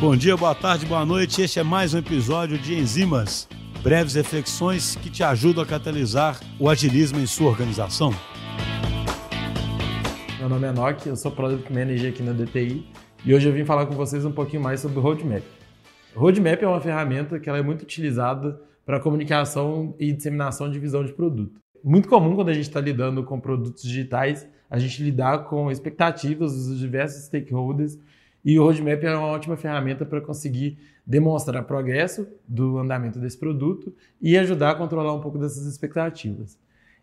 Bom dia, boa tarde, boa noite. Este é mais um episódio de Enzimas, breves reflexões que te ajudam a catalisar o agilismo em sua organização. Meu nome é Enoch, eu sou Product Manager aqui na DTI e hoje eu vim falar com vocês um pouquinho mais sobre o Roadmap. Roadmap é uma ferramenta que ela é muito utilizada para comunicação e disseminação de visão de produto. Muito comum quando a gente está lidando com produtos digitais, a gente lidar com expectativas dos diversos stakeholders e o Roadmap é uma ótima ferramenta para conseguir demonstrar progresso do andamento desse produto e ajudar a controlar um pouco dessas expectativas.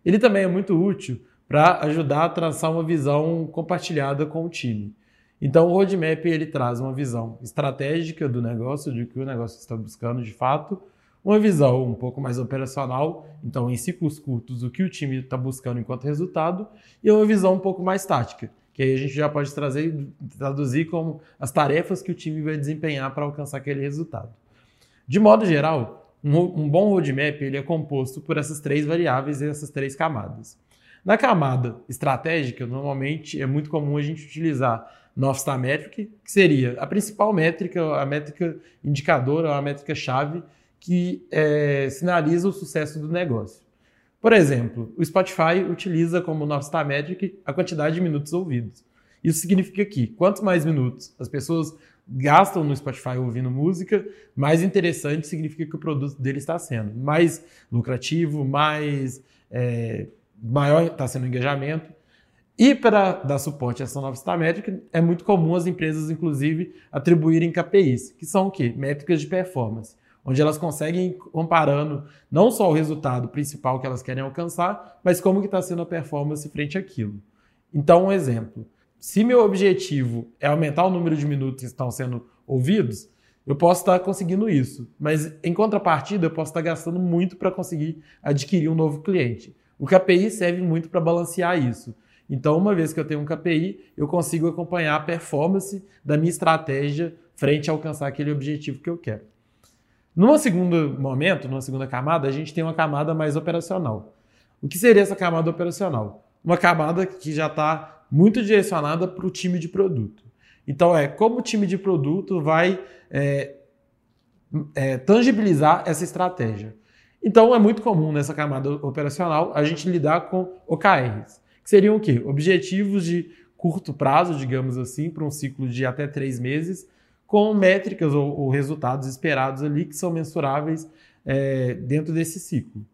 Ele também é muito útil para ajudar a traçar uma visão compartilhada com o time. Então, o roadmap ele traz uma visão estratégica do negócio, de que o negócio está buscando de fato, uma visão um pouco mais operacional, então em ciclos curtos, o que o time está buscando enquanto resultado, e uma visão um pouco mais tática, que aí a gente já pode trazer traduzir como as tarefas que o time vai desempenhar para alcançar aquele resultado. De modo geral, um, um bom roadmap ele é composto por essas três variáveis e essas três camadas. Na camada estratégica, normalmente é muito comum a gente utilizar North Star Metric, que seria a principal métrica, a métrica indicadora, a métrica chave que é, sinaliza o sucesso do negócio. Por exemplo, o Spotify utiliza como North Metric a quantidade de minutos ouvidos. Isso significa que quanto mais minutos as pessoas gastam no Spotify ouvindo música, mais interessante significa que o produto dele está sendo mais lucrativo, mais é, maior está sendo o engajamento. E para dar suporte a essa nova Star é muito comum as empresas, inclusive, atribuírem KPIs, que são o quê? Métricas de performance, onde elas conseguem comparando não só o resultado principal que elas querem alcançar, mas como que está sendo a performance frente àquilo. Então, um exemplo. Se meu objetivo é aumentar o número de minutos que estão sendo ouvidos, eu posso estar conseguindo isso, mas em contrapartida, eu posso estar gastando muito para conseguir adquirir um novo cliente. O KPI serve muito para balancear isso. Então, uma vez que eu tenho um KPI, eu consigo acompanhar a performance da minha estratégia frente a alcançar aquele objetivo que eu quero. Num segundo momento, numa segunda camada, a gente tem uma camada mais operacional. O que seria essa camada operacional? Uma camada que já está muito direcionada para o time de produto. Então, é como o time de produto vai é, é, tangibilizar essa estratégia. Então é muito comum nessa camada operacional a gente lidar com OKRs, que seriam o quê? Objetivos de curto prazo, digamos assim, para um ciclo de até três meses, com métricas ou, ou resultados esperados ali que são mensuráveis é, dentro desse ciclo.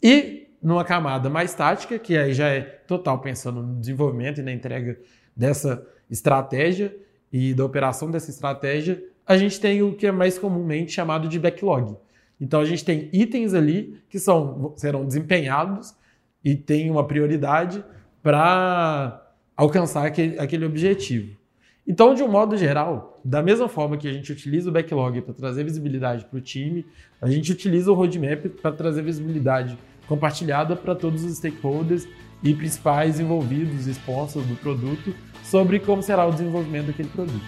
E numa camada mais tática, que aí já é total pensando no desenvolvimento e na entrega dessa estratégia e da operação dessa estratégia, a gente tem o que é mais comumente chamado de backlog então a gente tem itens ali que são, serão desempenhados e tem uma prioridade para alcançar aquele, aquele objetivo. Então, de um modo geral, da mesma forma que a gente utiliza o backlog para trazer visibilidade para o time, a gente utiliza o roadmap para trazer visibilidade compartilhada para todos os stakeholders e principais envolvidos, sponsors do produto, sobre como será o desenvolvimento daquele produto.